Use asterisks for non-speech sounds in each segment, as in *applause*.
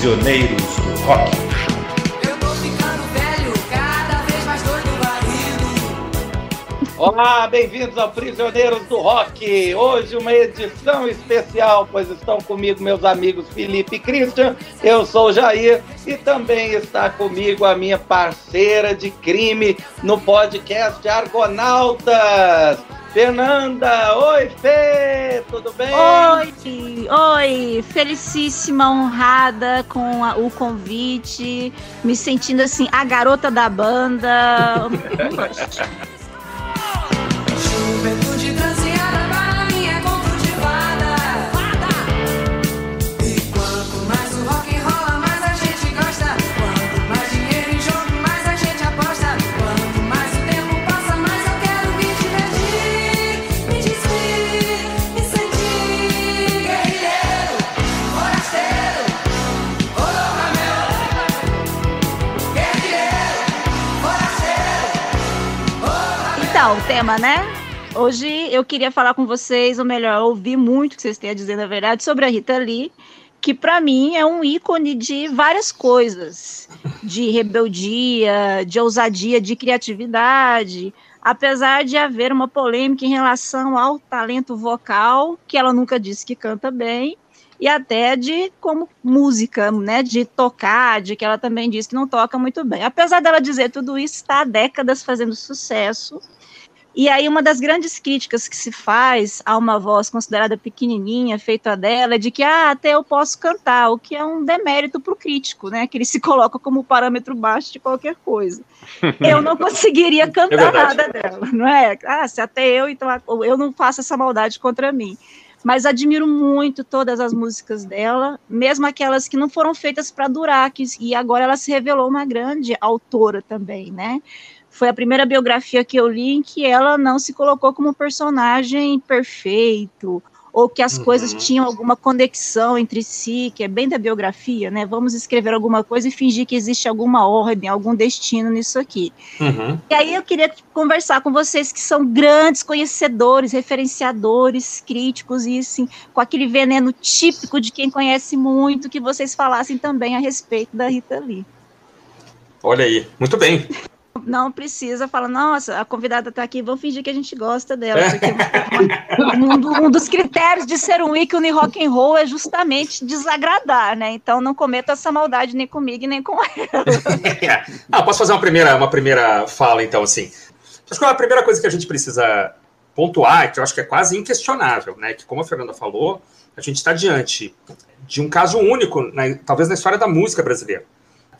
Prisioneiros do Rock. Eu tô ficando velho, cada vez mais doido. Olá, bem-vindos ao Prisioneiros do Rock. Hoje uma edição especial, pois estão comigo meus amigos Felipe e Christian. Eu sou o Jair e também está comigo a minha parceira de crime no podcast Argonautas. Fernanda, oi Fê, tudo bem? Oi, oi, felicíssima, honrada com a- o convite, me sentindo assim, a garota da banda. *laughs* Então, o tema, né? Hoje eu queria falar com vocês, ou melhor, ouvir muito o que vocês têm a dizer, na verdade, sobre a Rita Lee, que para mim é um ícone de várias coisas, de rebeldia, de ousadia, de criatividade, apesar de haver uma polêmica em relação ao talento vocal, que ela nunca disse que canta bem, e até de como música, né, de tocar, de que ela também disse que não toca muito bem. Apesar dela dizer tudo isso, está há décadas fazendo sucesso. E aí uma das grandes críticas que se faz a uma voz considerada pequenininha, feita dela, é de que ah, até eu posso cantar, o que é um demérito para o crítico, né, que ele se coloca como parâmetro baixo de qualquer coisa. *laughs* Eu não conseguiria cantar verdade. nada dela, não é? Ah, se até eu, então eu não faço essa maldade contra mim mas admiro muito todas as músicas dela, mesmo aquelas que não foram feitas para durar, que, e agora ela se revelou uma grande autora também, né? Foi a primeira biografia que eu li em que ela não se colocou como um personagem perfeito, ou que as Uhum. coisas tinham alguma conexão entre si, que é bem da biografia, né? Vamos escrever alguma coisa e fingir que existe alguma ordem, algum destino nisso aqui. Uhum. E aí eu queria conversar com vocês que são grandes conhecedores, referenciadores, críticos e assim, com aquele veneno típico de quem conhece muito, que vocês falassem também a respeito da Rita Lee. Olha aí, muito bem. Não precisa falar, nossa, a convidada está aqui, vamos fingir que a gente gosta dela, porque *laughs* um, um dos critérios de ser um ícone rock and roll é justamente desagradar, né? Então não cometa essa maldade nem comigo e nem com ela. *laughs* ah, posso fazer uma primeira, uma primeira fala, então, assim. Acho que a primeira coisa que a gente precisa pontuar, que eu acho que é quase inquestionável, né? Que, como a Fernanda falou, a gente está diante de um caso único, né, talvez na história da música brasileira,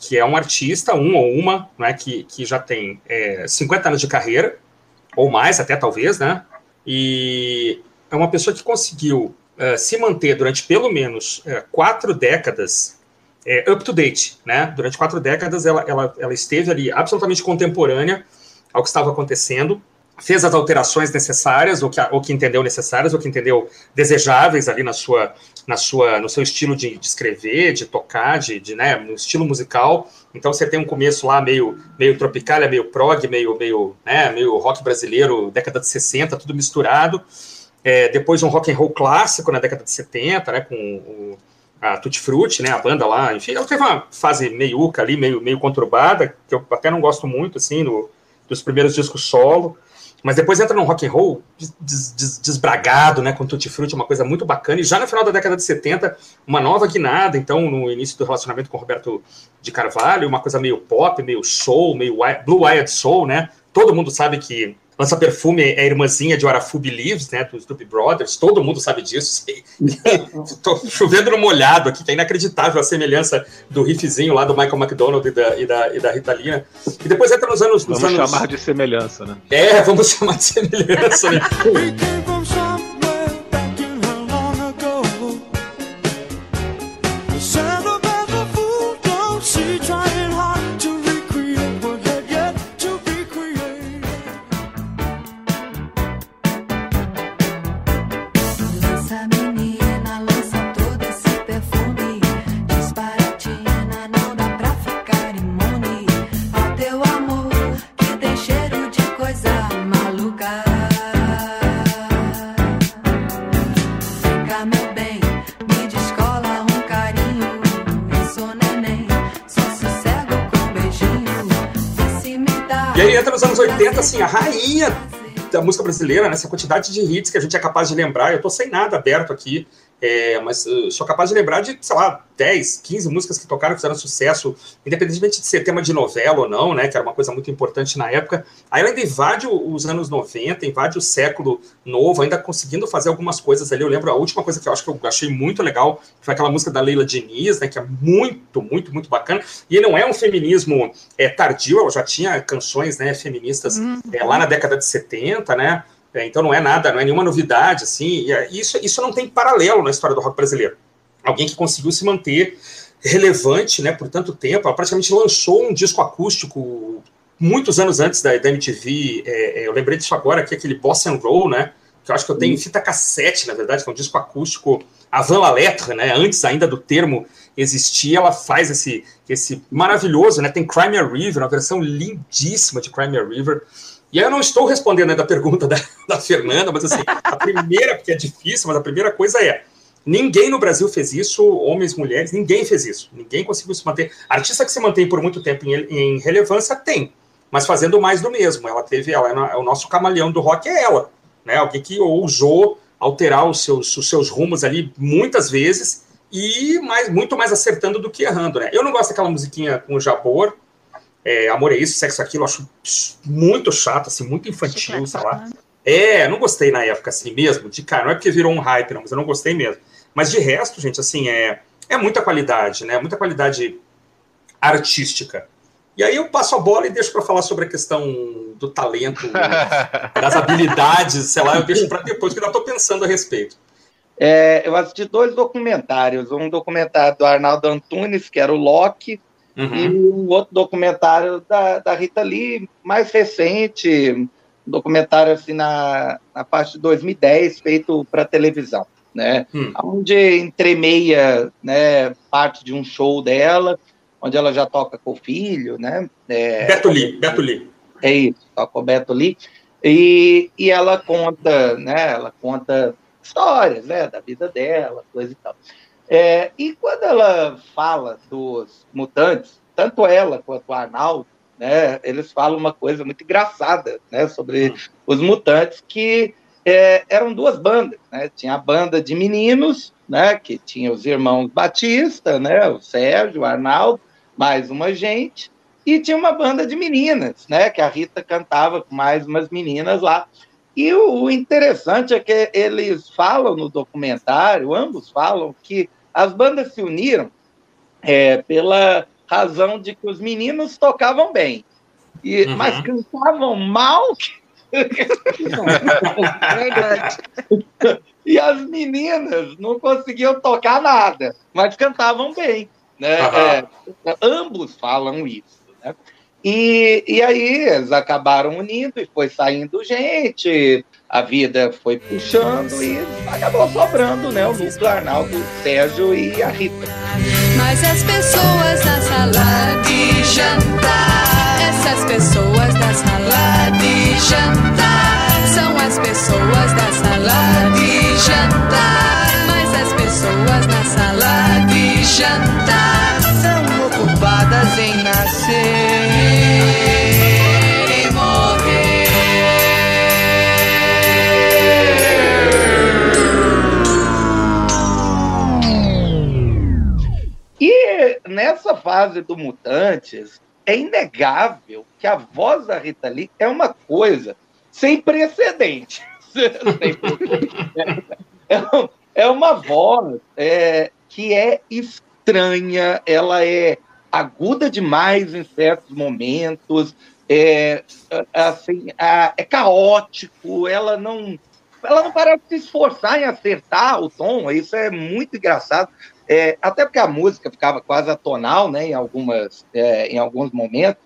que é um artista, um ou uma, né, que, que já tem é, 50 anos de carreira, ou mais até talvez, né? E é uma pessoa que conseguiu eh, se manter durante pelo menos eh, quatro décadas é, up to date, né? Durante quatro décadas ela, ela, ela esteve ali absolutamente contemporânea ao que estava acontecendo, fez as alterações necessárias, ou que, ou que entendeu necessárias, ou que entendeu desejáveis ali na sua, na sua, no seu estilo de, de escrever, de tocar, de, de, né, no estilo musical. Então você tem um começo lá meio, meio tropical, meio prog, meio, meio, né, meio rock brasileiro, década de 60, tudo misturado. É, depois um rock and roll clássico na década de 70, né, com o, a Tutti Frutti, né, a banda lá, enfim, ela teve uma fase meiuca ali, meio, meio conturbada, que eu até não gosto muito, assim, no, dos primeiros discos solo, mas depois entra num rock and roll des, des, desbragado, né, com Tutti Frutti, uma coisa muito bacana, e já no final da década de 70, uma nova guinada, então, no início do relacionamento com Roberto de Carvalho, uma coisa meio pop, meio soul, meio blue-eyed soul, né, todo mundo sabe que Lança Perfume é a irmãzinha de Arafu Believes, né, dos Doobie Brothers, todo mundo sabe disso. *laughs* Tô chovendo no molhado aqui, que é inacreditável a semelhança do riffzinho lá do Michael McDonald e da, e da, e da Rita Lee, né? E depois entra nos anos... Nos Vamos anos... chamar de semelhança, né? É, vamos *laughs* chamar de semelhança, né? *laughs* música brasileira, nessa né, quantidade de hits que a gente é capaz de lembrar. Eu tô sem nada aberto aqui, é, mas uh, sou capaz de lembrar de, sei lá, 10, 15 músicas que tocaram, fizeram sucesso, independentemente de ser tema de novela ou não, né? Que era uma coisa muito importante na época. Aí ela ainda invade os anos 90, invade o século novo, ainda conseguindo fazer algumas coisas ali. Eu lembro a última coisa que eu acho que eu achei muito legal foi aquela música da Leila Diniz, né? Que é muito, muito, muito bacana. E não é um feminismo é, tardio, ela já tinha canções né, feministas uhum. é, lá na década de 70, né? É, então não é nada, não é nenhuma novidade, assim, é, isso, isso não tem paralelo na história do rock brasileiro. Alguém que conseguiu se manter relevante, né, por tanto tempo, ela praticamente lançou um disco acústico muitos anos antes da, da MTV, é, é, eu lembrei disso agora, que é aquele Boss and Roll, né, que eu acho que eu tenho em fita cassete, na verdade, que é um disco acústico avant la lettre, né, antes ainda do termo existir, ela faz esse, esse maravilhoso, né, tem Crimea River, uma versão lindíssima de Crimea River, e aí eu não estou respondendo ainda a pergunta da, *laughs* da Fernanda, mas assim, a primeira, porque é difícil, mas a primeira coisa é: ninguém no Brasil fez isso, homens, mulheres, ninguém fez isso. Ninguém conseguiu se manter. Artista que se mantém por muito tempo em, em relevância tem, mas fazendo mais do mesmo. Ela teve, ela é o nosso camaleão do rock, é ela. Né? Alguém que ousou alterar os seus, os seus rumos ali muitas vezes e mais, muito mais acertando do que errando. Né? Eu não gosto daquela musiquinha com o Jabor, é, Amor é Isso, Sexo é Aquilo, acho muito chato, assim, muito infantil, sei lá. É, não gostei na época, assim, mesmo, de cara, não é porque virou um hype, não, mas eu não gostei mesmo. Mas de resto, gente, assim, é, é muita qualidade, né, muita qualidade artística. E aí eu passo a bola e deixo para falar sobre a questão do talento, *laughs* das habilidades, sei lá, eu deixo para depois, que ainda estou pensando a respeito. É, eu assisti dois documentários, um documentário do Arnaldo Antunes, que era o Loki, Uhum. E um outro documentário da, da Rita Lee, mais recente, um documentário assim na, na parte de 2010, feito para televisão, né? Hum. Onde entremeia né, parte de um show dela, onde ela já toca com o filho, né? É, Beto Lee, Beto Lee. É isso, toca com o Beto Lee. E, e ela conta, né? Ela conta histórias, né? Da vida dela, coisa e tal. É, e quando ela fala dos mutantes, tanto ela quanto o Arnaldo, né, eles falam uma coisa muito engraçada né, sobre os mutantes, que é, eram duas bandas. Né? Tinha a banda de meninos, né, que tinha os irmãos Batista, né, o Sérgio, o Arnaldo, mais uma gente, e tinha uma banda de meninas, né, que a Rita cantava com mais umas meninas lá. E o interessante é que eles falam no documentário, ambos falam que as bandas se uniram é, pela razão de que os meninos tocavam bem, e, uhum. mas cantavam mal. *laughs* e as meninas não conseguiam tocar nada, mas cantavam bem. Né? Uhum. É, ambos falam isso. Né? E, e aí eles acabaram unindo e foi saindo gente, a vida foi puxando e acabou sobrando, né? O núcleo Arnaldo, Sérgio e a Rita. Mas as pessoas da sala de jantar, essas pessoas da sala de jantar, são as pessoas da sala de jantar. Mas as pessoas na sala de jantar são ocupadas em nascer. Nessa fase do Mutantes, é inegável que a voz da Rita Lee é uma coisa sem precedente. *laughs* é uma voz é, que é estranha, ela é aguda demais em certos momentos, é, assim, é caótico, ela não, ela não parece se esforçar em acertar o tom, isso é muito engraçado. É, até porque a música ficava quase atonal, né, em, algumas, é, em alguns momentos.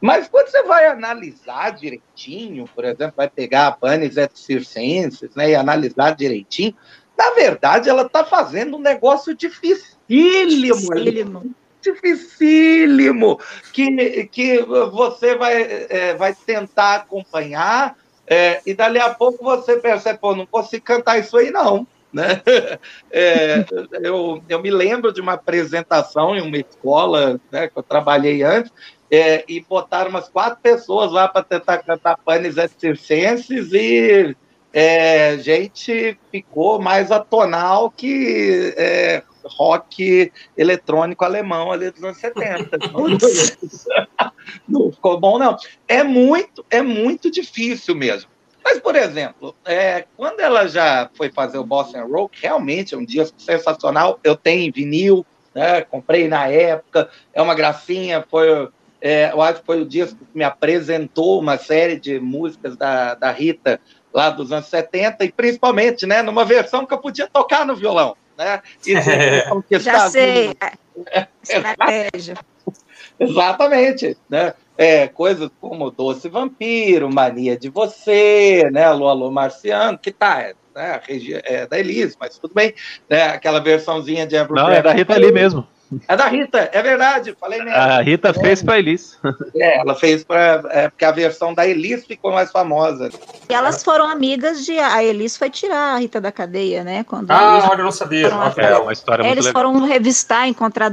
Mas quando você vai analisar direitinho, por exemplo, vai pegar a Panis et Circenses né, e analisar direitinho, na verdade ela está fazendo um negócio dificílimo. Dificílimo. Dificílimo. Que, que você vai, é, vai tentar acompanhar é, e dali a pouco você percebe, pô, não consigo cantar isso aí não. Né? *laughs* É, eu, eu me lembro de uma apresentação em uma escola né, que eu trabalhei antes, é, e botaram umas quatro pessoas lá para tentar cantar panes circenses e é, gente ficou mais atonal que é, rock eletrônico alemão ali dos anos 70. *laughs* não ficou bom, não. É muito, é muito difícil mesmo. Mas, por exemplo, é, quando ela já foi fazer o Boston Roll, que realmente é um disco sensacional, eu tenho em vinil, né, comprei na época, é uma gracinha, foi, é, eu acho que foi o disco que me apresentou uma série de músicas da, da Rita lá dos anos 70, e principalmente né, numa versão que eu podia tocar no violão. Né? *laughs* Isso, é. Já sei, *laughs* estratégia. *laughs* Exatamente, né? É, coisas como Doce Vampiro, Mania de Você, né? Alô, Alô Marciano, que tá, né? É da Elise, mas tudo bem, né? Aquela versãozinha de Amber Não, é da Rita ali mesmo. É da Rita, é verdade, falei mesmo. A Rita é. fez para Elis. É, ela fez para. É, porque a versão da Elis ficou mais famosa. E elas foram amigas de. A Elis foi tirar a Rita da cadeia, né? Quando ah, olha, eu não sabia. É uma história Eles muito foram revistar, encontrar.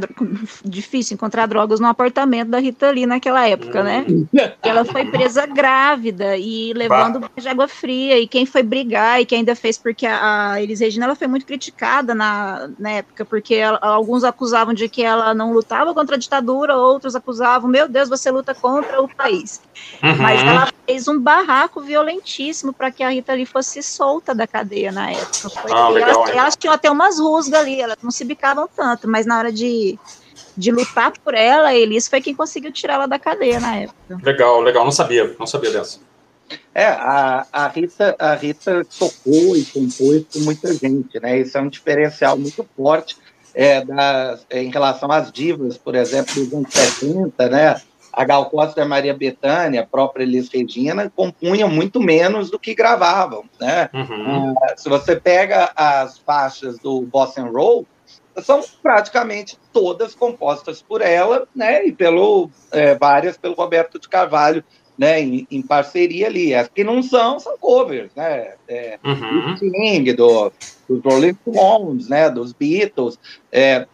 Difícil encontrar drogas no apartamento da Rita ali naquela época, né? hum. né? E ela foi presa grávida e levando bah. de água fria. E quem foi brigar e quem ainda fez, porque a, a Elis Regina ela foi muito criticada na, na época, porque ela, alguns acusavam de de que ela não lutava contra a ditadura, outros acusavam, meu Deus, você luta contra o país. Uhum. Mas ela fez um barraco violentíssimo para que a Rita ali fosse solta da cadeia na época. Ah, legal, elas, elas, tinham até umas rusgas ali, elas não se bicavam tanto, mas na hora de, de lutar por ela, a Elis foi quem conseguiu tirar ela da cadeia na época. Legal, legal, não sabia, não sabia dessa. É, a, a, Rita, a Rita tocou e compôs com muita gente, né? Isso é um diferencial muito forte é, das, é, em relação às divas, por exemplo, dos anos 70, né? A Gal Costa a Maria Bethânia, a própria Elis Regina, compunham muito menos do que gravavam, né? Uhum. Uh, se você pega as faixas do Bossa Roll, são praticamente todas compostas por ela, né? E pelo é, várias pelo Roberto de Carvalho, né, em, em, parceria ali. As que não são, são covers, né? É, uhum. Do King, do, dos Rolling Stones, né? Dos Beatles. É,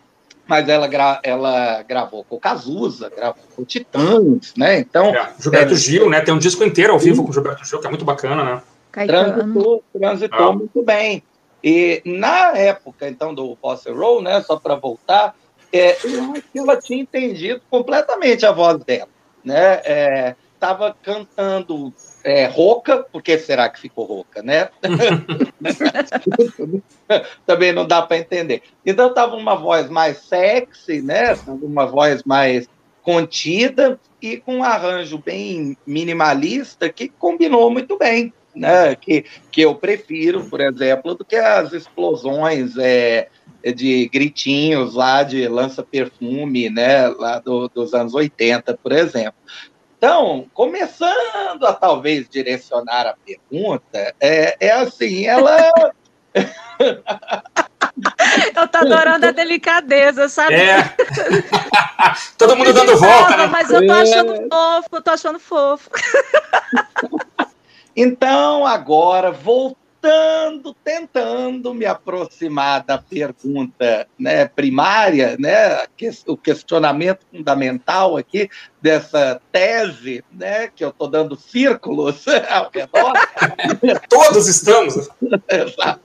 mas ela, gra, ela gravou com o Cazuza, gravou com o Titãs, né? Então. É, Gilberto é, Gil, né? Tem um disco inteiro ao vivo com o Gilberto Gil, que é muito bacana, né? Transitou, transitou ah. muito bem. E na época, então, do Bossa Roll, né? Só para voltar, é, eu acho que ela tinha entendido completamente a voz dela, né? É, estava cantando é, rouca, porque será que ficou rouca, né? *laughs* Também não dá para entender. Então estava uma voz mais sexy, né? Uma voz mais contida e com um arranjo bem minimalista que combinou muito bem, né? Que, que eu prefiro, por exemplo, do que as explosões é, de gritinhos lá de lança-perfume, né? Lá do, dos anos 80, por exemplo. Então, começando a talvez direcionar a pergunta, é, é assim, ela. *laughs* Eu tô adorando a delicadeza, sabe? É. *laughs* Todo mundo dando volta, né? Mas eu tô achando é. fofo, eu tô achando fofo. *laughs* Então, agora, voltando tentando, tentando me aproximar da pergunta né, primária, né, o questionamento fundamental aqui dessa tese, né, que eu estou dando círculos *laughs* ao redor. Todos estamos. Exato.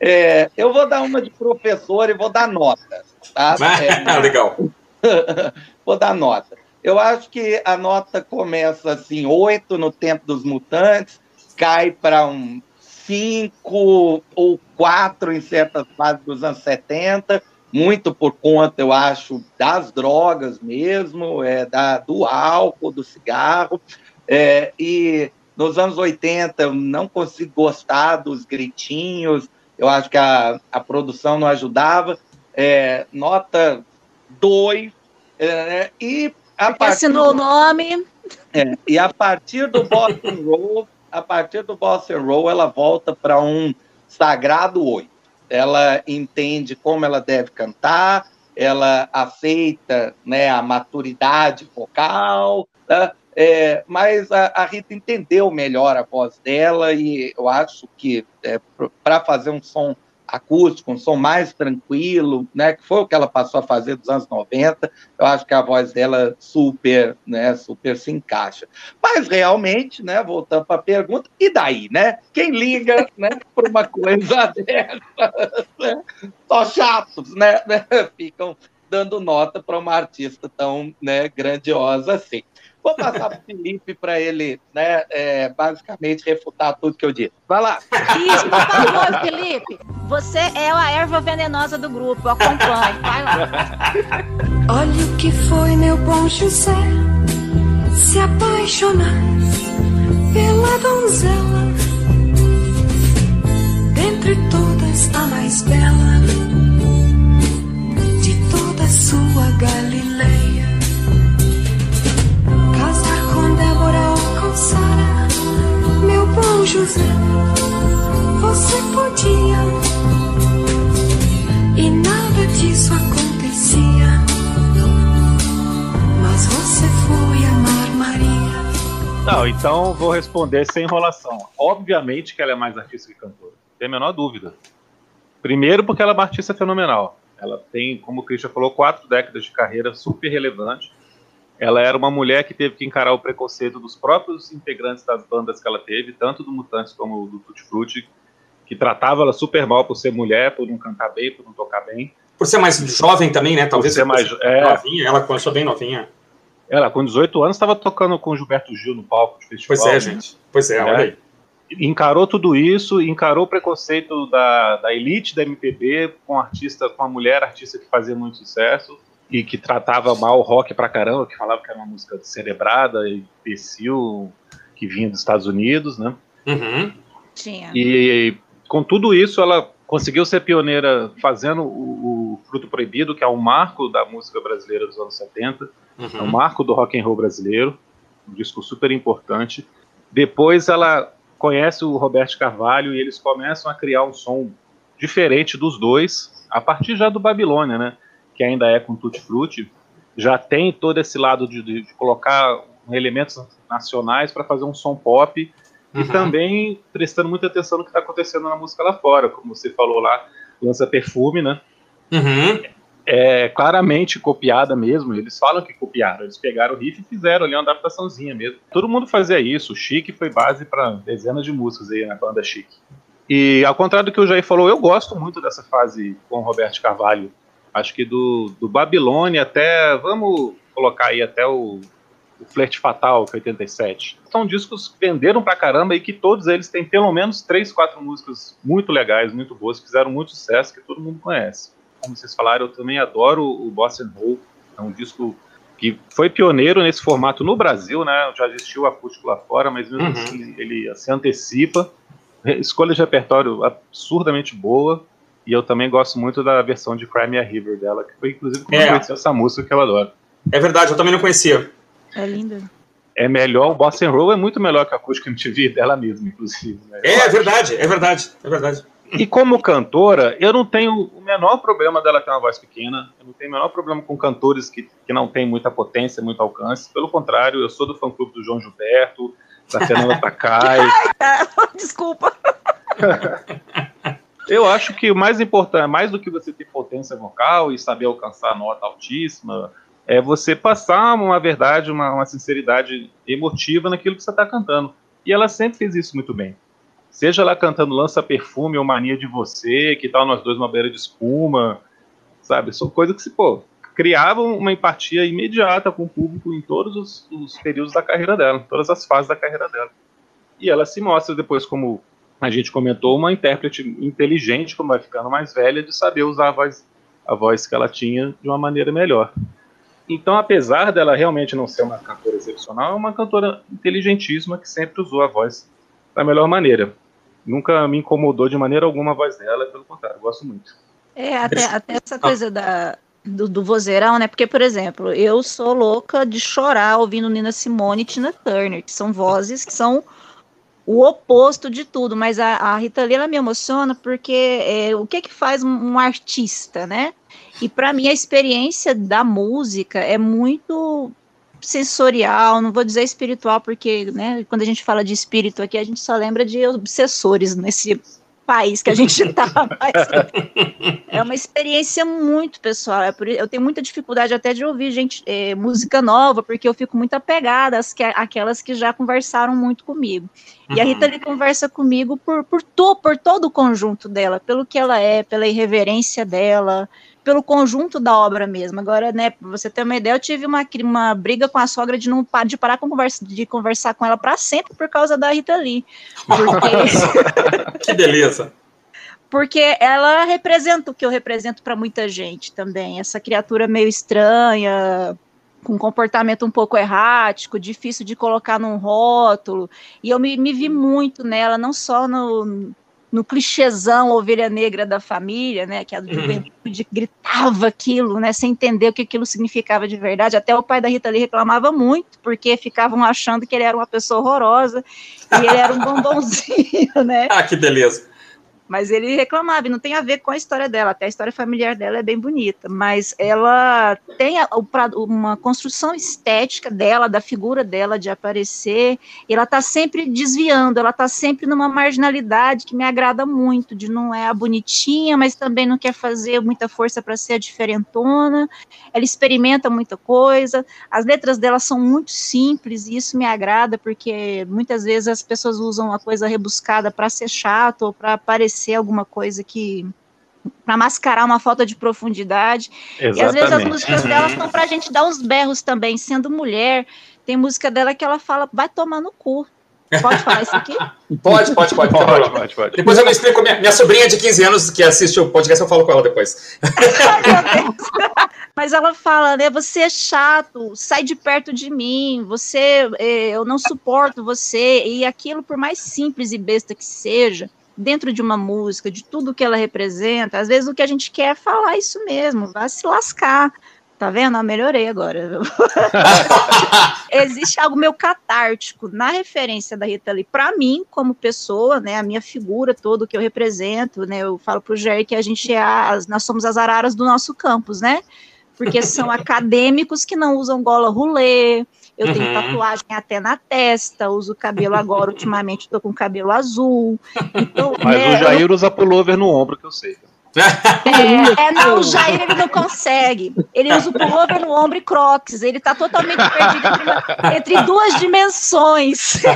É, eu vou dar uma de professor e vou dar nota. Tá? É, *laughs* legal. *laughs* vou dar nota. Eu acho que a nota começa assim, oito no tempo dos mutantes, cai para um cinco ou quatro em certas fases dos anos 70, muito por conta, eu acho, das drogas mesmo, é, da, do álcool, do cigarro. É, e nos anos 80 eu não consigo gostar dos gritinhos, eu acho que a, a produção não ajudava. É, nota 2. É, e a partir, assinou o nome. É, e a partir do Boston Roll, a partir do Boss and Roll, ela volta para um sagrado oito. Ela entende como ela deve cantar, ela aceita né, a maturidade vocal, né? é, mas a, a, Rita entendeu melhor a voz dela e eu acho que é, para fazer um som acústico, um som mais tranquilo, né, que foi o que ela passou a fazer dos anos 90. Eu acho que a voz dela super, né, super se encaixa. Mas realmente, né, voltando para a pergunta, e daí, né? Quem liga, né, para uma coisa *laughs* dessa? Né? Só chatos, né? *laughs* Ficam dando nota para uma artista tão, né, grandiosa assim. Vou passar para o Felipe para ele, né, é, basicamente refutar tudo que eu disse. Vai lá. Isso, por favor, Felipe. Você é a erva venenosa do grupo, eu acompanho. Vai lá. Olha o que foi meu bom José se apaixonar pela donzela. Dentre todas a mais bela de toda a sua Galileia. Sara, meu bom José, você podia. E nada disso acontecia. Mas você foi amar Maria. Não, então vou responder sem enrolação. Obviamente que ela é mais artista que cantora. Tem a menor dúvida. Primeiro porque ela é uma artista fenomenal. Ela tem, como o Christian falou, quatro décadas de carreira super relevante. Ela era uma mulher que teve que encarar o preconceito dos próprios integrantes das bandas que ela teve, tanto do Mutantes como do Tutti Frutti, que tratava ela super mal por ser mulher, por não cantar bem, por não tocar bem. Por ser mais jovem também, né? Talvez ser mais- é. novinha. Ela começou bem novinha. Ela, com 18 anos, estava tocando com o Gilberto Gil no palco de festival. Pois é, gente. Pois é, É. olha aí. encarou tudo isso, encarou o preconceito da, da elite da MPB com artista, com a mulher artista que fazia muito sucesso e que tratava mal o rock pra caramba, que falava que era uma música cerebrada, imbecil, que vinha dos Estados Unidos, né? Uhum. Tinha. E com tudo isso, ela conseguiu ser pioneira fazendo o, o Fruto Proibido, que é um marco da música brasileira dos anos 70, é um Uhum. marco do rock and roll brasileiro, um disco super importante. Depois ela conhece o Roberto Carvalho e eles começam a criar um som diferente dos dois, a partir já do Babilônia, né? Que ainda é com Tutti Frutti, já tem todo esse lado de, de- de colocar elementos nacionais para fazer um som pop e Uhum. também prestando muita atenção no que está acontecendo na música lá fora, como você falou lá, lança perfume, né? Uhum. é claramente copiada mesmo. Eles falam que copiaram, eles pegaram o riff e fizeram ali uma adaptaçãozinha mesmo. Todo mundo fazia isso. O Chic foi base para dezenas de músicas aí na banda Chic. E ao contrário do que o Jair falou, eu gosto muito dessa fase com o Roberto Carvalho. Acho que do, do Babilônia até. Vamos colocar aí até o, o Flerte Fatal, que é 87. São discos que venderam pra caramba e que todos eles têm pelo menos três, quatro músicas muito legais, muito boas, que fizeram muito sucesso, que todo mundo conhece como vocês falaram, eu também adoro o Bossa Roll. É um disco que foi pioneiro nesse formato no Brasil, né? Já existiu acústico lá fora, mas mesmo Uhum. assim ele se antecipa. Escolha de repertório absurdamente boa. E eu também gosto muito da versão de Cry Me a River dela, que foi inclusive como É. eu conheci essa música que eu adoro. É verdade, eu também não conhecia. É linda. É melhor, o Bossa Roll é muito melhor que a acústica MTV dela mesma, inclusive. né? É, é verdade, é verdade, é verdade. E como cantora, eu não tenho o menor problema dela ter uma voz pequena. Eu não tenho o menor problema com cantores que, que não têm muita potência, muito alcance. Pelo contrário, eu sou do fã-clube do João Gilberto, da Fernanda *laughs* Takai. *laughs* Desculpa. *laughs* Eu acho que o mais importante, mais do que você ter potência vocal e saber alcançar nota altíssima, é você passar uma verdade, uma, uma sinceridade emotiva naquilo que você está cantando. E ela sempre fez isso muito bem. Seja ela cantando Lança Perfume ou Mania de Você, que tal nós dois uma beira de espuma, sabe? São coisas que se, pô, criavam uma empatia imediata com o público em todos os, os períodos da carreira dela, todas as fases da carreira dela. E ela se mostra depois como a gente comentou, uma intérprete inteligente, como vai ficando mais velha, de saber usar a voz, a voz que ela tinha de uma maneira melhor. Então, apesar dela realmente não ser uma cantora excepcional, é uma cantora inteligentíssima que sempre usou a voz da melhor maneira. Nunca me incomodou de maneira alguma a voz dela, pelo contrário, gosto muito. É, até, até essa coisa da, do, do vozeirão, né? Porque, por exemplo, eu sou louca de chorar ouvindo Nina Simone e Tina Turner, que são vozes que são o oposto de tudo, mas a, a Rita Lee, ela me emociona porque é, o que que faz um, um artista, né? E para mim a experiência da música é muito sensorial, não vou dizer espiritual, porque né, quando a gente fala de espírito aqui, a gente só lembra de obsessores nesse, país que a gente *laughs* está. é uma experiência muito pessoal. É por, eu tenho muita dificuldade até de ouvir gente é, música nova, porque eu fico muito apegada às que, àquelas que já conversaram muito comigo. E a Uhum. Rita Lee conversa comigo por, por, to, por todo o conjunto dela, pelo que ela é, pela irreverência dela, pelo conjunto da obra mesmo. Agora, né, pra você ter uma ideia, eu tive uma, uma briga com a sogra de não de parar com conversa, de conversar com ela para sempre por causa da Rita Lee. Porque, *laughs* Que beleza. porque ela representa o que eu represento para muita gente também. Essa criatura meio estranha, com comportamento um pouco errático, difícil de colocar num rótulo. E eu me, me vi muito nela, não só no, no clichêzão ovelha negra da família, né? Que a do Uhum. juventude gritava aquilo, né? Sem entender o que aquilo significava de verdade. Até o pai da Rita Lee reclamava muito, porque ficavam achando que ele era uma pessoa horrorosa e ele era um bombonzinho, *laughs* né? Ah, que beleza. Mas ele reclamava, e não tem a ver com a história dela, até a história familiar dela é bem bonita, mas ela tem a- uma construção estética dela, da figura dela de aparecer, ela tá sempre desviando, ela tá sempre numa marginalidade que me agrada muito, de não é a bonitinha, mas também não quer fazer muita força para ser a diferentona, ela experimenta muita coisa, as letras dela são muito simples, e isso me agrada, porque muitas vezes as pessoas usam a coisa rebuscada para ser chato ou para parecer alguma coisa que. para mascarar uma falta de profundidade. E às vezes as Exatamente. músicas Uhum. dela são pra gente dar uns berros também, sendo mulher. Tem música dela que ela fala, vai tomar no cu. Pode falar isso aqui? *laughs* Pode, pode, pode. Pode, pode, pode. Depois eu me explico. Minha, minha sobrinha de 15 anos que assiste o podcast, eu falo com ela depois. *laughs* Mas ela fala, né? Você é chato, sai de perto de mim, você, eh, eu não suporto você. E aquilo, por mais simples e besta que seja, dentro de uma música, de tudo que ela representa, às vezes o que a gente quer é falar isso mesmo, vai se lascar. Tá vendo? Eu melhorei agora. *laughs* Existe algo meio catártico na referência da Rita Lee para mim, como pessoa, né? A minha figura toda, o que eu represento, né? Eu falo pro Jair que a gente é as, nós somos as araras do nosso campus, né? Porque são *laughs* acadêmicos que não usam gola rolê. Eu tenho Uhum. tatuagem até na testa, uso cabelo agora, ultimamente tô com cabelo azul. Então, Mas né, o Jair usa pullover no ombro, que eu sei. é, é, não, o Jair ele não consegue. Ele usa o pullover no ombro e crocs. Ele tá totalmente perdido entre, entre duas dimensões. *laughs*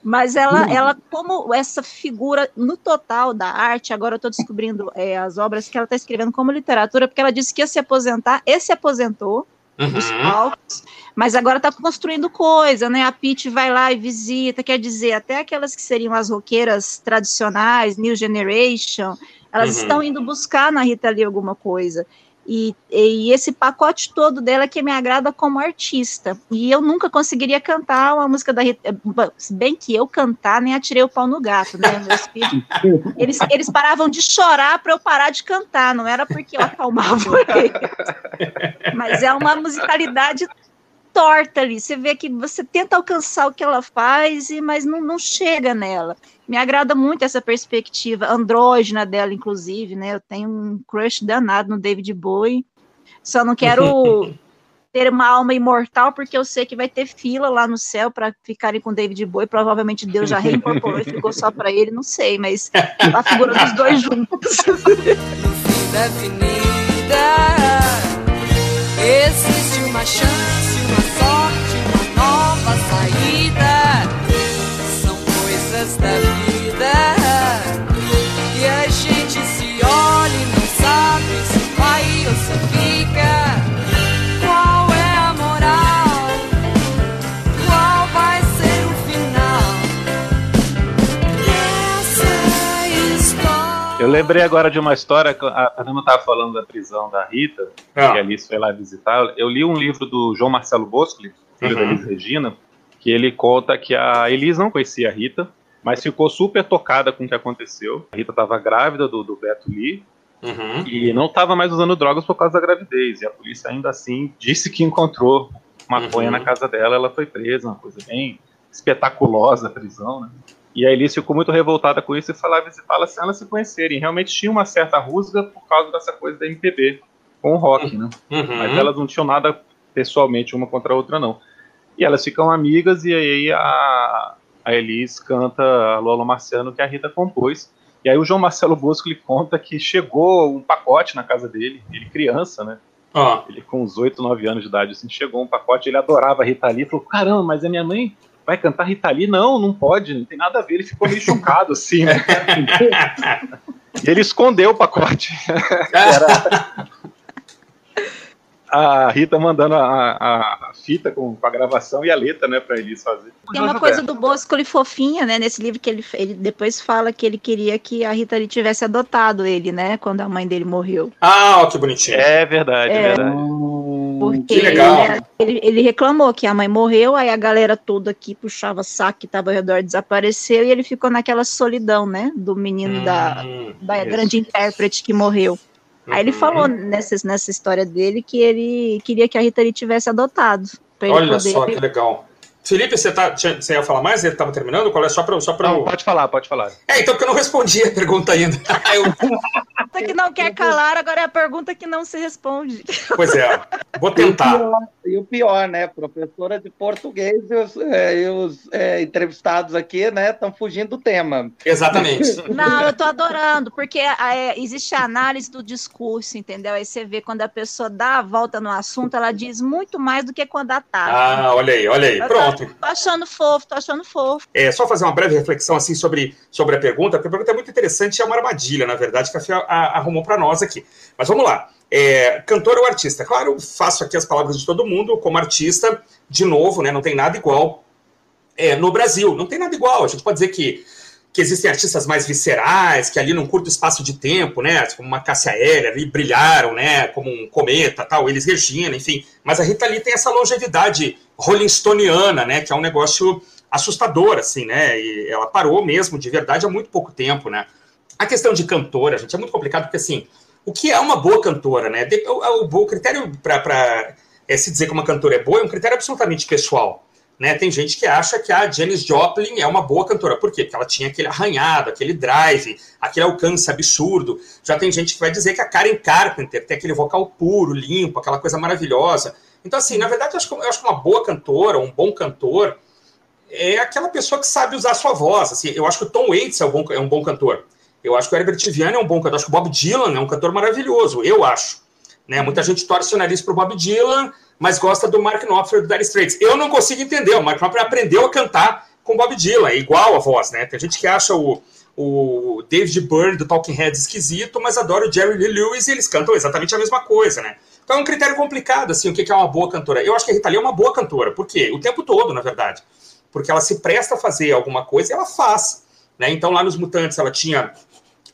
Mas ela, ela, como essa figura no total da arte, agora eu tô descobrindo é, as obras que ela tá escrevendo como literatura, porque ela disse que ia se aposentar, e se aposentou Uhum. palcos, mas agora tá construindo coisa, né? A Pete vai lá e visita, quer dizer, até aquelas que seriam as roqueiras tradicionais, New Generation, elas Uhum. estão indo buscar na Rita Lee alguma coisa. E, e esse pacote todo dela que me agrada como artista. E eu nunca conseguiria cantar uma música da Rita. Se bem que eu cantar, nem atirei o pau no gato, né? Meus filhos, *laughs* eles, eles paravam de chorar para eu parar de cantar, não era porque eu acalmava *laughs* eles. Mas é uma musicalidade torta ali. Você vê que você tenta alcançar o que ela faz, e mas não, não chega nela. Me agrada muito essa perspectiva andrógena dela, inclusive, né? Eu tenho um crush danado no David Bowie. Só não quero *laughs* ter uma alma imortal, porque eu sei que vai ter fila lá no céu para ficarem com David Bowie. Provavelmente Deus já reincorporou e ficou só para ele, não sei, mas a figura dos dois juntos. *laughs* da avenida. Existe uma chance, Eu lembrei agora de uma história que a Fernanda estava falando da prisão da Rita, Ah. que a Alice foi lá visitar. Eu li um livro do João Marcelo Boscoli, filho da Uhum. Elis Regina, que ele conta que a Elis não conhecia a Rita, mas ficou super tocada com o que aconteceu. A Rita estava grávida do, do Beto Lee Uhum. e não estava mais usando drogas por causa da gravidez. E a polícia ainda assim disse que encontrou maconha Uhum. na casa dela. Ela foi presa, uma coisa bem espetaculosa a prisão, né? E a Elis ficou muito revoltada com isso e falava, e fala assim, elas se conhecerem. Realmente tinha uma certa rusga por causa dessa coisa da MPB com o rock, né? Uhum. Mas elas não tinham nada pessoalmente uma contra a outra, não. E elas ficam amigas e aí a, a Elis canta Alô, Alô Marciano, que a Rita compôs. E aí o João Marcelo Bosco lhe conta que chegou um pacote na casa dele, ele criança, né? Ó, Ele com uns 8, 9 anos de idade, assim, chegou um pacote, ele adorava a Rita Lee, falou, caramba, mas a minha mãe vai cantar Rita Lee? Não, não pode, não tem nada a ver. Ele ficou meio chocado, assim, né? E *laughs* ele escondeu o pacote. Era *laughs* a Rita mandando a, a- a fita com, com a gravação e a letra, né, pra Elis fazer. Tem uma coisa do Bosco ele fofinha, né? Nesse livro que ele, ele depois fala que ele queria que a Rita Lee tivesse adotado ele, né? Quando a mãe dele morreu. ah, ó, que bonitinho. É verdade, é, É. verdade. Porque. Ele, ele- ele reclamou que a mãe morreu, aí a galera toda que puxava saco que tava ao redor desapareceu e ele ficou naquela solidão, né? Do menino da, Hum, da isso. grande intérprete que morreu. Aí ele uhum. falou nessa, nessa história dele que ele queria que a Rita Lee tivesse adotado. Olha poder só que legal. Felipe, você, tá, você ia falar mais? Ele estava terminando? Qual é? Só para só pra Não, eu- pode falar, pode falar. É, então porque eu não respondi a pergunta ainda. *laughs* Eu- pergunta que não quer calar, agora é a pergunta que não se responde. pois é, vou E o tentar. pior, e o pior, né? Professora de português e os, é, e os, é, entrevistados aqui, né, estão fugindo do tema. Exatamente. *laughs* Não, eu tô adorando, porque é, existe a análise do discurso, entendeu? Aí você vê quando a pessoa dá a volta no assunto, ela diz muito mais do que quando ataca. Ah, olha aí, olha aí. Pronto. Tô achando fofo, tô achando fofo. É, só fazer uma breve reflexão assim sobre, sobre a pergunta, porque a pergunta é muito interessante e é uma armadilha, na verdade, que a Fia arrumou para nós aqui. Mas vamos lá. É, cantor ou artista? Claro, faço aqui as palavras de todo mundo como artista, de novo, né? Não tem nada igual é, no Brasil. Não tem nada igual. A gente pode dizer que, que existem artistas mais viscerais, que ali num curto espaço de tempo, né? Como uma Cássia Aérea, ali brilharam, né? Como um cometa, tal, eles Regina, enfim. Mas a Rita Lee tem essa longevidade Rolling Stoneana, né? Que é um negócio assustador, assim, né? E ela parou mesmo, de verdade, há muito pouco tempo, né? A questão de cantora, gente, é muito complicado, porque assim, o que é uma boa cantora, né? O, o- o critério para se dizer que uma cantora é boa é um critério absolutamente pessoal. Né? Tem gente que acha que a Janis Joplin é uma boa cantora. Por quê? Porque ela tinha aquele arranhado, aquele drive, aquele alcance absurdo. Já tem gente que vai dizer que a Karen Carpenter tem aquele vocal puro, limpo, aquela coisa maravilhosa. Então, assim, na verdade, eu acho que, eu acho que uma boa cantora, um bom cantor, é aquela pessoa que sabe usar sua voz. Assim, eu acho que o Tom Waits é um bom, é um bom cantor. Eu acho que o Herbert Viana é um bom cantor. Eu acho que o Bob Dylan é um cantor maravilhoso. Eu acho. Né? Muita gente torce o nariz pro Bob Dylan, mas gosta do Mark Knopfler do Dire Straits. Eu não consigo entender. O Mark Knopfler aprendeu a cantar com Bob Dylan. É igual a voz, né? Tem gente que acha o, o David Byrne do Talking Heads esquisito, mas adora o Jerry Lee Lewis e eles cantam exatamente a mesma coisa, né? Então é um critério complicado, assim, o que é uma boa cantora. Eu acho que a Rita Lee é uma boa cantora. Por quê? O tempo todo, na verdade. Porque ela se presta a fazer alguma coisa e ela faz. Né? Então, lá nos Mutantes, ela tinha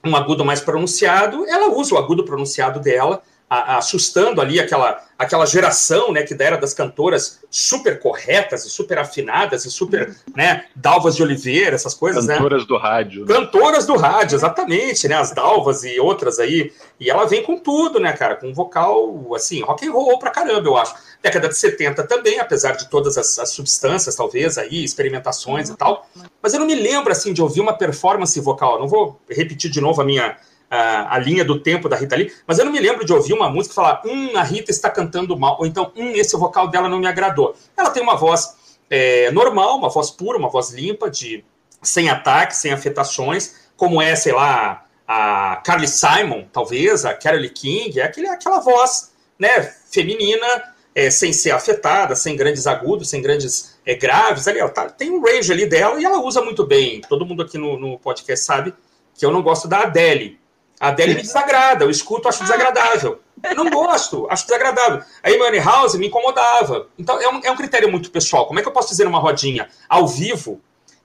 um agudo mais pronunciado, ela usa o agudo pronunciado dela, a- assustando ali aquela, aquela geração né, que era das cantoras super corretas e super afinadas e super né, Dalvas de Oliveira, essas coisas, né? Cantoras do rádio. né? Cantoras do rádio, exatamente, né? As Dalvas e outras aí. E ela vem com tudo, né, cara? Com um vocal, assim, rock and roll pra caramba, eu acho. Década de 70 também, apesar de todas as, as substâncias, talvez, aí, experimentações e tal. Mas eu não me lembro, assim, de ouvir uma performance vocal. Eu não vou repetir de novo a minha... A, linha do tempo da Rita Lee, mas eu não me lembro de ouvir uma música e falar, hum, a Rita está cantando mal, ou então, hum, esse vocal dela não me agradou. Ela tem uma voz é, normal, uma voz pura, uma voz limpa, de sem ataque, sem afetações, como é, sei lá, a Carly Simon, talvez, a Carole King, é aquele, aquela voz né, feminina, é, sem ser afetada, sem grandes agudos, sem grandes é, graves. Ali, ela tá- tem um range ali dela e ela usa muito bem. Todo mundo aqui no, no podcast sabe que eu não gosto da Adele. A Adele me desagrada, eu escuto, acho desagradável. Eu não gosto, acho desagradável. A Amy House me incomodava. Então é um, é um critério muito pessoal. Como é que eu posso dizer numa rodinha, ao vivo,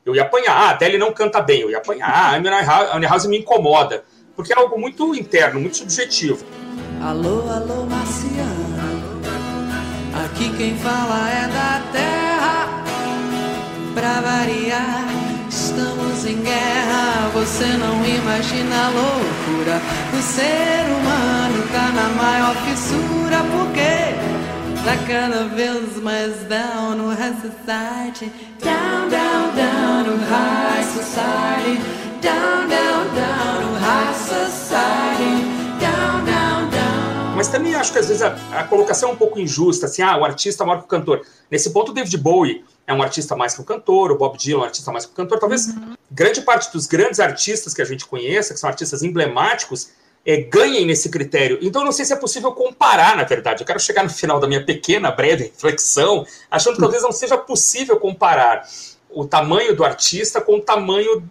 eu ia apanhar. Ah, a Adele não canta bem, eu ia apanhar. Ah, a Amy House me incomoda. Porque é algo muito interno, muito subjetivo. Alô, alô, marciano. Aqui quem fala é da terra. Pra variar, estamos em guerra. Você não imagina a loucura. O ser humano tá na maior fissura. Porque tá cada vez mais down no high society. Down, down, down no high society. Down, down, down no high society. Mas também acho que às vezes a, a colocação é um pouco injusta, assim, ah, o artista maior que o cantor. Nesse ponto, o David Bowie é um artista mais que o cantor, o Bob Dylan é um artista mais que o cantor. Talvez Uhum. grande parte dos grandes artistas que a gente conheça, que são artistas emblemáticos, é, ganhem nesse critério. Então, eu não sei se é possível comparar, na verdade. Eu quero chegar no final da minha pequena, breve reflexão, achando que talvez não seja possível comparar o tamanho do artista com o tamanho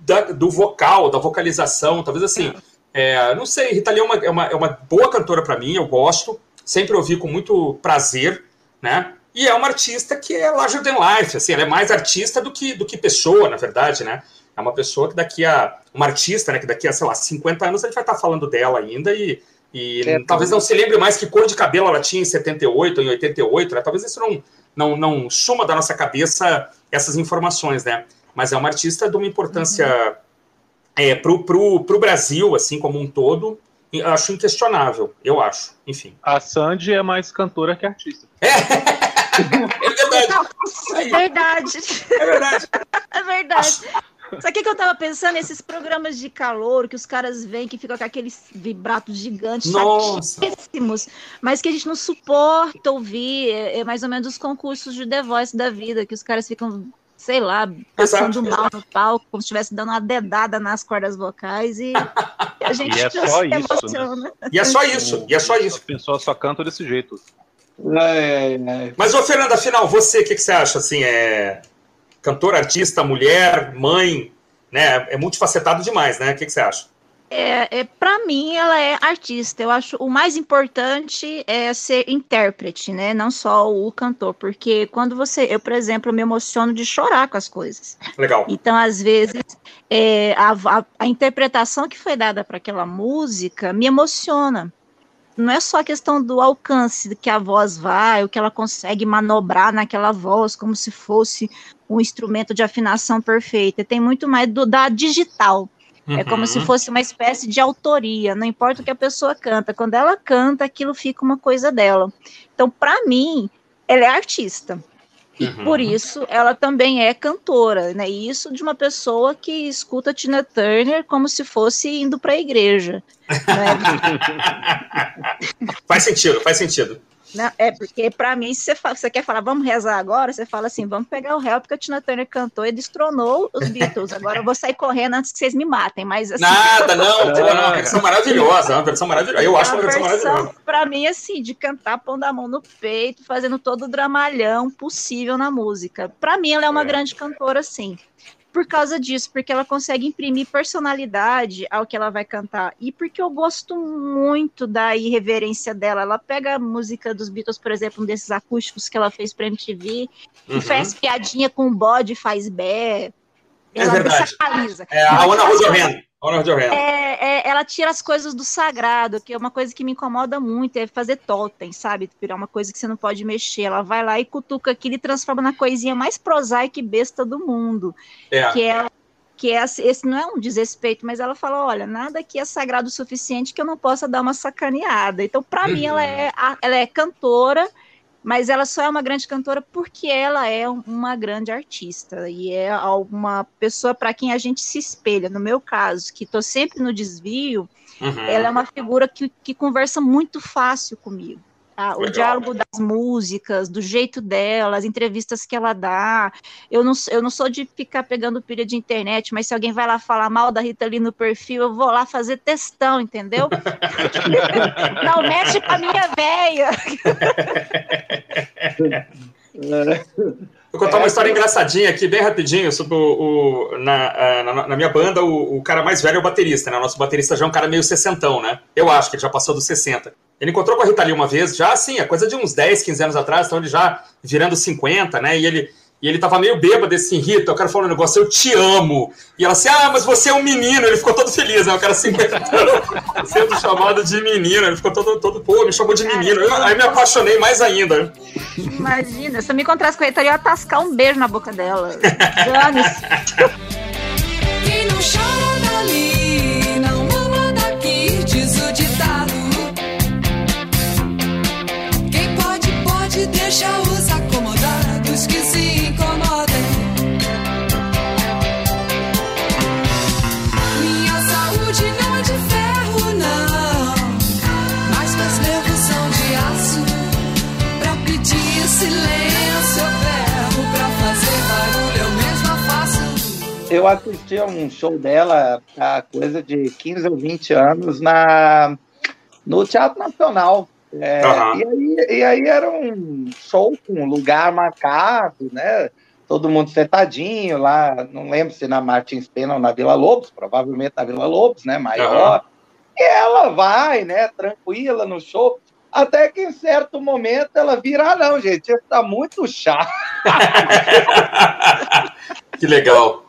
da- do vocal, da vocalização. Talvez assim, é, não sei, Rita Lee é uma, é uma, é uma boa cantora para mim, eu gosto, sempre ouvi com muito prazer, né? E é uma artista que é larger than life, assim, ela é mais artista do que, do que pessoa, na verdade, né? É uma pessoa que daqui a. Uma artista, né? Que daqui a, sei lá, 50 anos a gente vai estar falando dela ainda e. E É, talvez não se lembre mais que cor de cabelo ela tinha em 78 ou em 88, né? Talvez isso não, não, não suma da nossa cabeça essas informações, né? Mas é uma artista de uma importância é, pro, pro, pro Brasil, assim como um todo, eu acho inquestionável, eu acho. Enfim. A Sandy é mais cantora que artista. *laughs* É verdade, É verdade. é verdade. *laughs* É verdade. Sabe o que, eu tava pensando? Esses programas de calor que os caras vêm, que ficam com aqueles vibratos gigantes, chatíssimos, mas que a gente não suporta ouvir. É, é mais ou menos os concursos de The Voice da vida, que os caras ficam, sei lá, passando Exato, mal no palco, como se estivesse dando uma dedada nas cordas vocais e *laughs* a gente E é não só se isso, né? emociona. E é só isso, e é só isso. A pessoa só canta desse jeito. É, é. Mas, ô Fernanda, afinal, você, o que, que você acha? Assim, é cantora, artista, mulher, mãe, né? É multifacetado demais, né? O que, que você acha? É, é, para mim, ela é artista. Eu acho o mais importante é ser intérprete, né? Não só o cantor, porque quando você, eu, por exemplo, me emociono de chorar com as coisas. Legal. Então, às vezes, é, a, a- a interpretação que foi dada para aquela música me emociona. Não é só a questão do alcance que a voz vai, o que ela consegue manobrar naquela voz, como se fosse um instrumento de afinação perfeita. Tem muito mais do, da digital. É como se Uhum. fosse uma espécie de autoria, não importa o que a pessoa canta, quando ela canta, aquilo fica uma coisa dela. Então, para mim, ela é artista. E Uhum. por isso ela também é cantora, né? E isso de uma pessoa que escuta Tina Turner como se fosse indo para a igreja. né? *laughs* faz sentido, faz sentido. Não, é porque para mim, se você, fa- você quer falar, vamos rezar agora, você fala assim, vamos pegar o réu, porque a Tina Turner cantou e destronou os Beatles. Agora eu vou sair correndo antes que vocês me matem, mas assim. Nada, não, *laughs* pô, não, uma versão maravilhosa, uma versão maravilhosa. Eu acho uma versão maravilhosa. Pra mim, assim, de cantar pondo a mão no peito, fazendo todo o dramalhão possível na música. Pra mim, ela é uma É. grande cantora, sim. Por causa disso, porque ela consegue imprimir personalidade ao que ela vai cantar. E porque eu gosto muito da irreverência dela. Ela pega a música dos Beatles, por exemplo, um desses acústicos que ela fez pra MTV, e Uhum. faz piadinha com o bode, faz bé. É Ela verdade. É a Rosorren. Ona Rosorren. É, é, ela tira as coisas do sagrado, que é uma coisa que me incomoda muito, é fazer totem, sabe? Virar uma coisa que você não pode mexer. Ela vai lá e cutuca aquilo e transforma na coisinha mais prosaica e besta do mundo. É. Que é, que é esse não é um desrespeito, mas ela fala: olha, nada aqui é sagrado o suficiente que eu não possa dar uma sacaneada. Então, para mim, ela é, a- ela é cantora. Mas ela só é uma grande cantora porque ela é um- uma grande artista e é uma pessoa para quem a gente se espelha. No meu caso, que estou sempre no desvio, Uhum. ela é uma figura que, que conversa muito fácil comigo. Tá? O Legal. diálogo das músicas, do jeito dela, as entrevistas que ela dá. Eu não, eu não sou de ficar pegando pilha de internet, mas se alguém vai lá falar mal da Rita ali no perfil, eu vou lá fazer testão, entendeu? *laughs* não mexe com a minha véia. Vou contar uma história engraçadinha aqui, bem rapidinho, sobre o. o- na, ah, na, na minha banda, o, o cara mais velho é o baterista, né? O nosso baterista já é um cara meio sessentão, né? Eu acho que ele já passou dos 60. Ele encontrou com a Rita Lee uma vez, já assim, é coisa de uns 10, 15 anos atrás, então ele já virando 50, né? E ele. E ele tava meio bêbado, assim, Rita, eu quero falar um negócio, eu te amo. E ela assim, ah, mas você é um menino. Ele ficou todo feliz, né? O cara 50 anos *laughs* sendo chamado de menino. Ele ficou todo, todo pô, me chamou de menino. Eu- aí me apaixonei mais ainda. Imagina, se eu me encontrasse com a Rita, eu ia tascar um beijo na boca dela. *laughs* Dane-se. Quem não chora dali, deixa-os acomodados que se incomodem. Minha saúde não é de ferro, não, mas meus nervos são de aço. Pra pedir silêncio, eu ferro, pra fazer barulho, eu mesma faço. Eu assisti a um show dela há coisa de 15 ou 20 anos na, no Teatro Nacional é, Aham. e, aí, e aí era um show com um lugar marcado, né? Todo mundo sentadinho lá, não lembro se na Martins Pena ou na Vila Lobos, provavelmente na Vila Lobos, né? Maior. E ela vai, né, tranquila no show. Até que em certo momento ela vira, ah, não, gente, isso tá muito chato. *laughs* Que legal.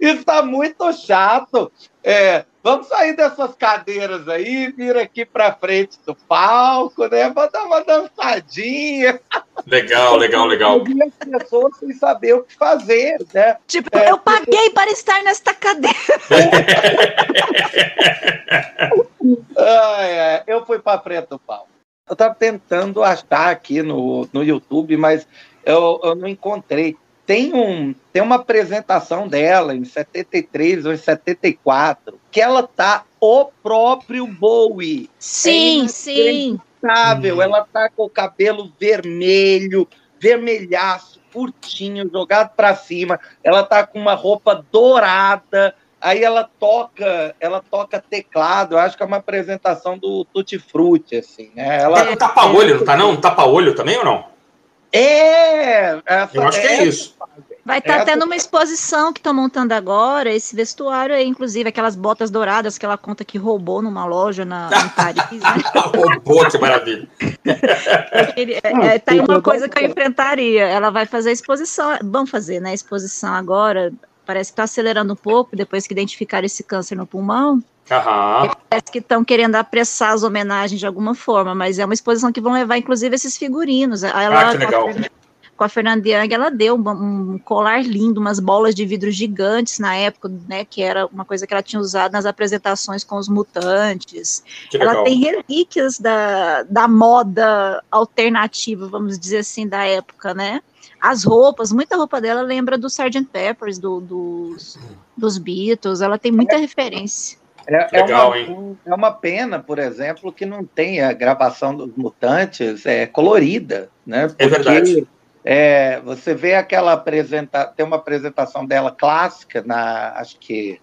Isso tá muito chato. É, vamos sair dessas cadeiras aí, vir aqui pra frente do palco, né? Vamos dar uma dançadinha. Legal, legal, legal. E as pessoas sem saber o que fazer, né? Tipo, É, eu paguei para estar nesta cadeira. *laughs* Ah, é, eu fui pra frente do palco. Eu tava tentando achar aqui no, no YouTube, mas eu, eu não encontrei. Tem, um, tem uma apresentação dela em 73 ou em 74, que ela tá o próprio Bowie. Sim, sim. inacreditável. Hum. Ela tá com o cabelo vermelho, vermelhaço, curtinho, jogado para cima. Ela tá com uma roupa dourada. Aí ela toca, ela toca teclado. Eu acho que é uma apresentação do Tutti Frutti, assim, né? Tá Ela com tapa-olho, não tá não? Tapa-olho também ou não? É, essa- Eu acho que é isso. Vai estar É, tendo uma exposição que estão montando agora, esse vestuário aí, inclusive, aquelas botas douradas que ela conta que roubou numa loja na, em Paris, né? *laughs* Robô, que maravilha. É, é, tá aí uma coisa que eu enfrentaria. Ela vai fazer a exposição, vão fazer, né? A exposição agora. Parece que está acelerando um pouco depois que identificaram esse câncer no pulmão. Aham. Parece que estão querendo apressar as homenagens de alguma forma, mas é uma exposição que vão levar, inclusive, esses figurinos. Ela, Ah, que legal. Com a Fernanda Young, ela deu um, um colar lindo, umas bolas de vidro gigantes na época, né? Que era uma coisa que ela tinha usado nas apresentações com os mutantes. Que Ela legal. tem relíquias da, da moda alternativa, vamos dizer assim, da época, né? As roupas, muita roupa dela lembra do Sgt. Peppers, do, dos, dos Beatles, ela tem muita referência. É, é Legal, uma, hein? é uma pena, por exemplo, que não tem a gravação dos Mutantes é, colorida, né? É verdade. é, você vê aquela apresentação, tem uma apresentação dela clássica na, acho que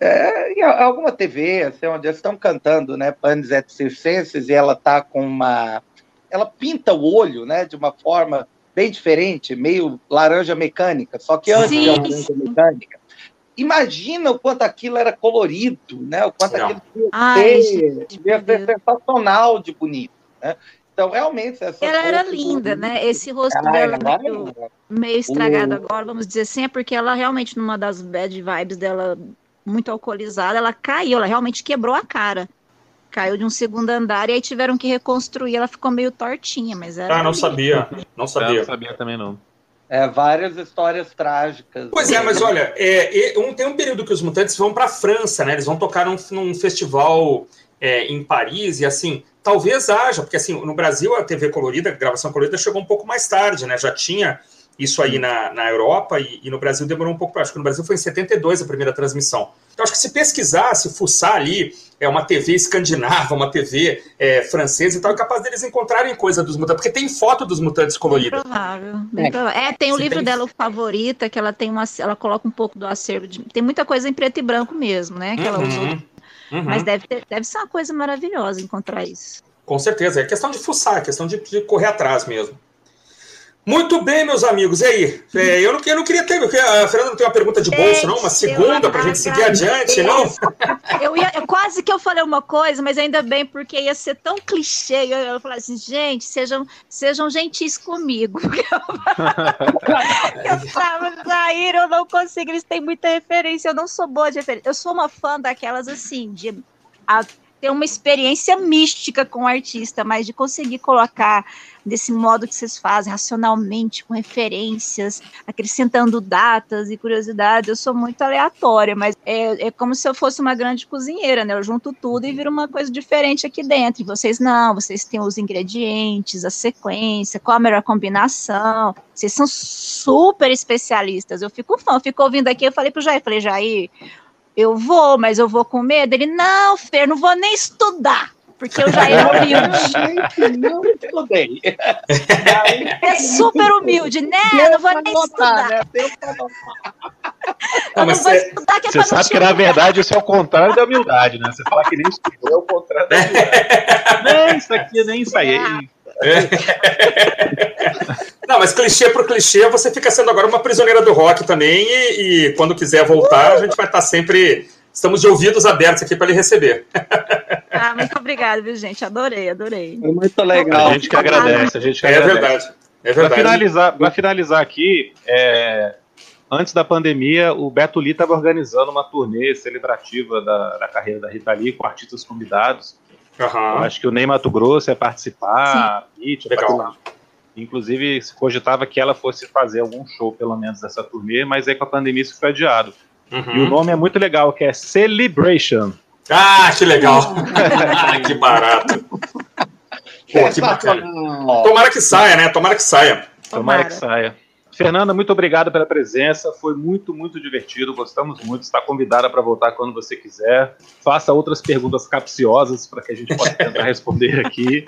é, em alguma TV, assim, onde eles estão cantando, né? Panis et Circenses, e ela tá com uma, ela pinta o olho, né? De uma forma bem diferente, meio laranja mecânica, só que antes Sim, de laranja sim. mecânica. Imagina o quanto aquilo era colorido, né? O quanto Não. aquilo Ai, devia ser sensacional de bonito, né? Então, realmente, essa Ela era linda, do- né? Esse rosto Ah, dela ela meio, era- meio estragado O- agora, vamos dizer assim, é porque ela realmente, numa das bad vibes dela, muito alcoolizada, ela caiu, ela realmente quebrou a cara. Caiu de um segundo andar e aí tiveram que reconstruir, ela ficou meio tortinha, mas era. Ah, não sabia. Não Eu sabia. não sabia também, não. É, várias histórias trágicas. Pois é, mas olha, é, é, um- tem um período que os mutantes vão para a França, né? Eles vão tocar num, num festival é, em Paris e assim, talvez haja, porque assim, no Brasil a TV colorida, a gravação colorida chegou um pouco mais tarde, né? Já tinha isso aí na, na Europa e, e no Brasil demorou um pouco. Acho que no Brasil foi em 72 a primeira transmissão. Então acho que se pesquisar, se fuçar ali, é uma TV escandinava, uma TV é, francesa e tal, é capaz deles encontrarem coisa dos mutantes, porque tem foto dos mutantes Bem coloridas. provável, bem É. provável. É, tem o Se livro tem- dela, o favorita, que ela tem uma. Ela coloca um pouco do acervo. de- tem muita coisa em preto e branco mesmo, né? Que ela usou. Uhum, uhum. Mas deve, ter- deve ser uma coisa maravilhosa encontrar isso. Com certeza, é questão de fuçar, é questão de, de correr atrás mesmo. Muito bem, meus amigos. E aí? É, eu, não, eu não queria ter, porque a Fernanda não tem uma pergunta de bolso, não? Uma segunda para a gente seguir adiante, não? Eu ia, eu- quase que eu falei uma coisa, mas ainda bem, porque ia ser tão clichê. Eu, eu falei assim, gente, sejam, sejam gentis comigo. *laughs* eu falava, Jair, eu não consigo, eles têm muita referência, eu não sou boa de referência. Eu sou uma fã daquelas assim, de a- ter uma experiência mística com o artista, mas de conseguir colocar desse modo que vocês fazem, racionalmente, com referências, acrescentando datas e curiosidades. Eu sou muito aleatória, mas é, é como se eu fosse uma grande cozinheira, né? Eu junto tudo e viro uma coisa diferente aqui dentro. E vocês não, vocês têm os ingredientes, a sequência, qual a melhor combinação. Vocês são super especialistas. Eu fico fã, eu fico ouvindo aqui, eu falei pro Jair, falei, Jair, eu vou, mas eu vou com medo. Ele, não, Fer, não vou nem estudar. Porque eu já era *laughs* humilde. Gente, não estudei. É super humilde, né? Não vou nem pra estudar. né? Não, *laughs* eu não mas vou estudar que é Você pra não sabe que, na verdade, isso é o contrário da humildade, né? Você falar que nem estudou é o contrário da *laughs* humildade. nem isso aqui, nem isso aí. *laughs* Não, mas clichê por clichê, você fica sendo agora uma prisioneira do rock também, e, e quando quiser voltar, a gente vai estar sempre. Estamos de ouvidos abertos aqui para lhe receber. Ah, muito obrigada, viu, gente? Adorei, adorei. Muito A legal. gente que agradece, a gente que É agradece. verdade. É Para verdade. finalizar, pra finalizar aqui, é, antes da pandemia, o Beto Lee estava organizando uma turnê celebrativa da, da carreira da Rita Lee com artistas convidados. Eu Aham. acho que o Ney Mato Grosso ia participar, ia Legal. Inclusive, se cogitava que ela fosse fazer algum show, pelo menos, dessa turnê, mas aí com a pandemia isso foi adiado. E o Uhum. nome é muito legal, que é Celebration. Ah, que legal. *laughs* *laughs* que barato. Pô, que bacana. Tomara que saia, né? Tomara que saia. Tomara Tomara. que saia. Fernanda, muito obrigado pela presença. Foi muito, muito divertido. Gostamos muito. Está convidada para voltar quando você quiser. Faça outras perguntas capciosas para que a gente possa tentar *laughs* responder aqui.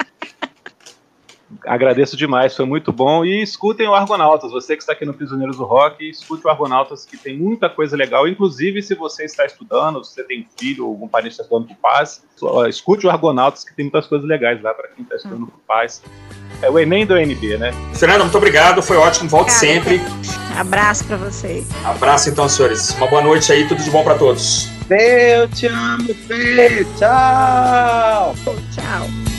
Agradeço demais, foi muito bom. E escutem o Argonautas. Você que está aqui no Prisioneiros do Rock, escute o Argonautas, que tem muita coisa legal. Inclusive, se você está estudando, se você tem filho ou algum parente está estudando por paz, escute o Argonautas, que tem muitas coisas legais lá para quem está estudando por paz. É o Enem do NB, né? Fernanda, muito obrigado. Foi ótimo. Volte Cara, sempre. Abraço pra vocês. Abraço, então, senhores. Uma boa noite aí. Tudo de bom para todos. Eu te amo, Fê. Tchau. Tchau.